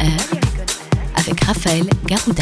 Air avec Raphaël Garouda.